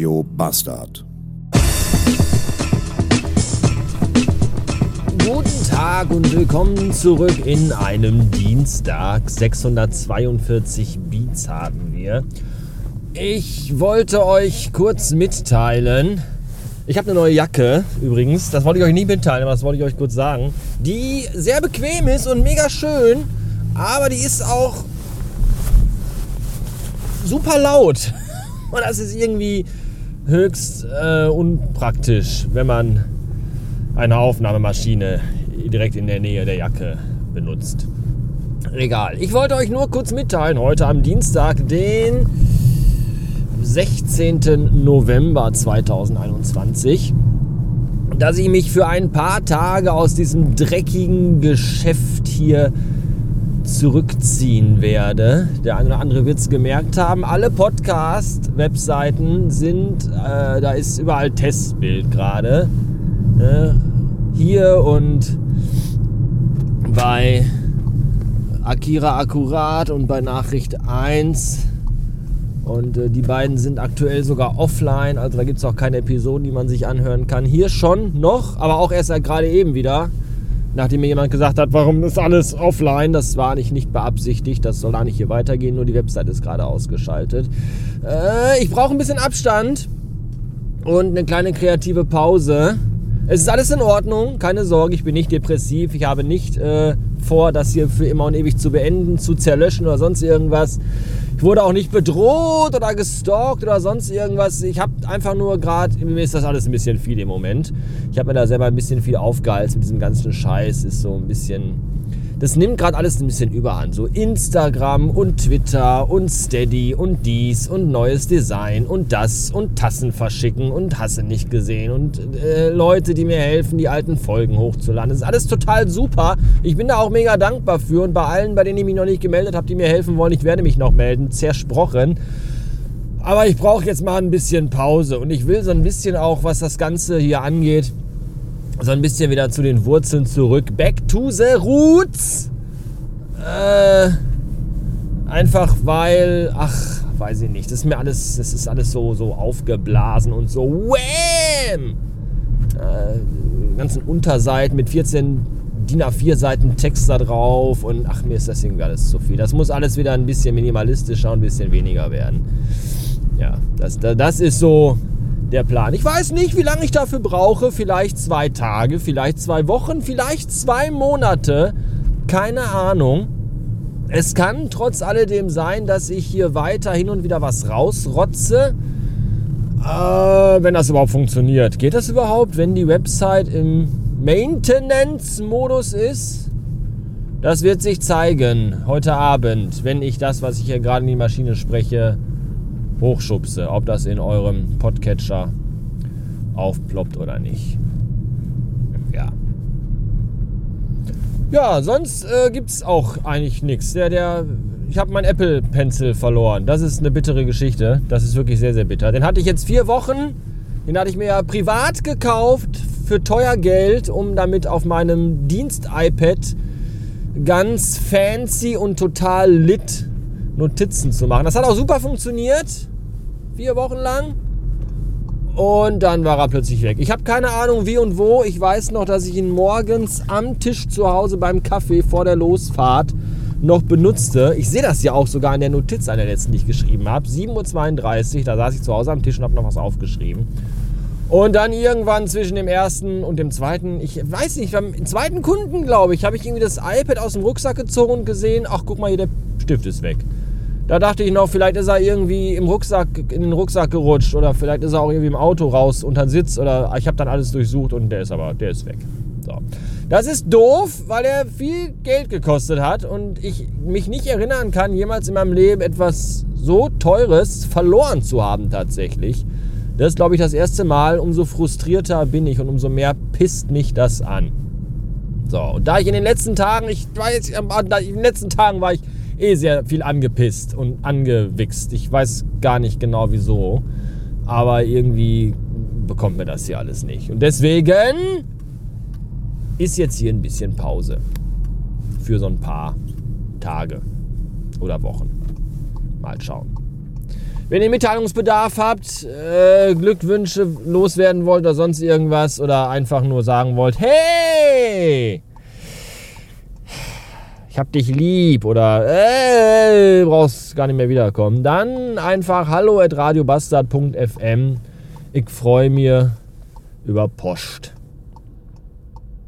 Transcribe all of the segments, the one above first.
Radio Bastard. Guten Tag und willkommen zurück in einem Dienstag. 642 Beats haben wir. Ich wollte euch kurz mitteilen. Ich habe eine neue Jacke übrigens. Das wollte ich euch nie mitteilen, aber das wollte ich euch kurz sagen. Die sehr bequem ist und mega schön. Aber die ist auch super laut. Und das ist irgendwie höchst äh, unpraktisch, wenn man eine Aufnahmemaschine direkt in der Nähe der Jacke benutzt. Egal. Ich wollte euch nur kurz mitteilen, heute am Dienstag, den 16. November 2021, dass ich mich für ein paar Tage aus diesem dreckigen Geschäft hier zurückziehen werde. Der eine oder andere wird es gemerkt haben. Alle Podcast-Webseiten sind, äh, da ist überall Testbild gerade. Äh, hier und bei Akira Akkurat und bei Nachricht 1. Und äh, die beiden sind aktuell sogar offline, also da gibt es auch keine Episoden, die man sich anhören kann. Hier schon noch, aber auch erst gerade eben wieder nachdem mir jemand gesagt hat, warum ist alles offline, das war nicht, nicht beabsichtigt, das soll nicht hier weitergehen, nur die Website ist gerade ausgeschaltet. Äh, ich brauche ein bisschen Abstand und eine kleine kreative Pause. Es ist alles in Ordnung, keine Sorge, ich bin nicht depressiv, ich habe nicht äh, vor, das hier für immer und ewig zu beenden, zu zerlöschen oder sonst irgendwas. Ich wurde auch nicht bedroht oder gestalkt oder sonst irgendwas. Ich habe einfach nur gerade, mir ist das alles ein bisschen viel im Moment. Ich habe mir da selber ein bisschen viel aufgeheizt mit diesem ganzen Scheiß. Ist so ein bisschen das nimmt gerade alles ein bisschen überhand. So Instagram und Twitter und Steady und dies und neues Design und das und Tassen verschicken und hasse nicht gesehen und äh, Leute, die mir helfen, die alten Folgen hochzuladen. Das ist alles total super. Ich bin da auch mega dankbar für und bei allen, bei denen ich mich noch nicht gemeldet habe, die mir helfen wollen, ich werde mich noch melden. Zersprochen. Aber ich brauche jetzt mal ein bisschen Pause und ich will so ein bisschen auch, was das Ganze hier angeht, so ein bisschen wieder zu den Wurzeln zurück. Back to the roots. Äh, einfach weil, ach, weiß ich nicht, das ist mir alles, das ist alles so, so aufgeblasen und so wham! Äh, ganzen Unterseiten mit 14 DIN A4 Seiten Text da drauf und ach, mir ist das irgendwie alles zu viel. Das muss alles wieder ein bisschen minimalistischer und ein bisschen weniger werden. Ja, das, das ist so der Plan. Ich weiß nicht, wie lange ich dafür brauche. Vielleicht zwei Tage, vielleicht zwei Wochen, vielleicht zwei Monate. Keine Ahnung. Es kann trotz alledem sein, dass ich hier weiter hin und wieder was rausrotze. Äh, wenn das überhaupt funktioniert. Geht das überhaupt, wenn die Website im Maintenance-Modus ist? Das wird sich zeigen heute Abend, wenn ich das, was ich hier gerade in die Maschine spreche, hochschubse, ob das in eurem Podcatcher aufploppt oder nicht. Ja. Ja, sonst äh, gibt es auch eigentlich nichts. Der, der, ich habe meinen Apple Pencil verloren. Das ist eine bittere Geschichte. Das ist wirklich sehr, sehr bitter. Den hatte ich jetzt vier Wochen. Den hatte ich mir ja privat gekauft für teuer Geld, um damit auf meinem Dienst-iPad ganz fancy und total lit Notizen zu machen. Das hat auch super funktioniert vier Wochen lang. Und dann war er plötzlich weg. Ich habe keine Ahnung wie und wo. Ich weiß noch, dass ich ihn morgens am Tisch zu Hause beim Kaffee vor der Losfahrt noch benutzte. Ich sehe das ja auch sogar in der Notiz an der letzten, die ich geschrieben habe. 7.32 Uhr, da saß ich zu Hause am Tisch und habe noch was aufgeschrieben. Und dann irgendwann zwischen dem ersten und dem zweiten, ich weiß nicht, beim zweiten Kunden, glaube ich, habe ich irgendwie das iPad aus dem Rucksack gezogen und gesehen, ach guck mal hier, der Stift ist weg. Da dachte ich noch, vielleicht ist er irgendwie im Rucksack, in den Rucksack gerutscht oder vielleicht ist er auch irgendwie im Auto raus unter den Sitz oder ich habe dann alles durchsucht und der ist aber, der ist weg. So. Das ist doof, weil er viel Geld gekostet hat und ich mich nicht erinnern kann, jemals in meinem Leben etwas so Teures verloren zu haben tatsächlich. Das ist, glaube ich, das erste Mal. Umso frustrierter bin ich und umso mehr pisst mich das an. So, und da ich in den letzten Tagen, ich weiß, in den letzten Tagen war ich eh sehr viel angepisst und angewichst. Ich weiß gar nicht genau wieso. Aber irgendwie bekommt mir das hier alles nicht. Und deswegen ist jetzt hier ein bisschen Pause. Für so ein paar Tage oder Wochen. Mal schauen. Wenn ihr Mitteilungsbedarf habt, äh, Glückwünsche loswerden wollt oder sonst irgendwas oder einfach nur sagen wollt, hey, ich hab dich lieb oder äh, brauchst gar nicht mehr wiederkommen, dann einfach hallo at radiobastard.fm. Ich freue mich über Post.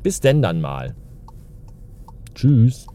Bis denn dann mal. Tschüss.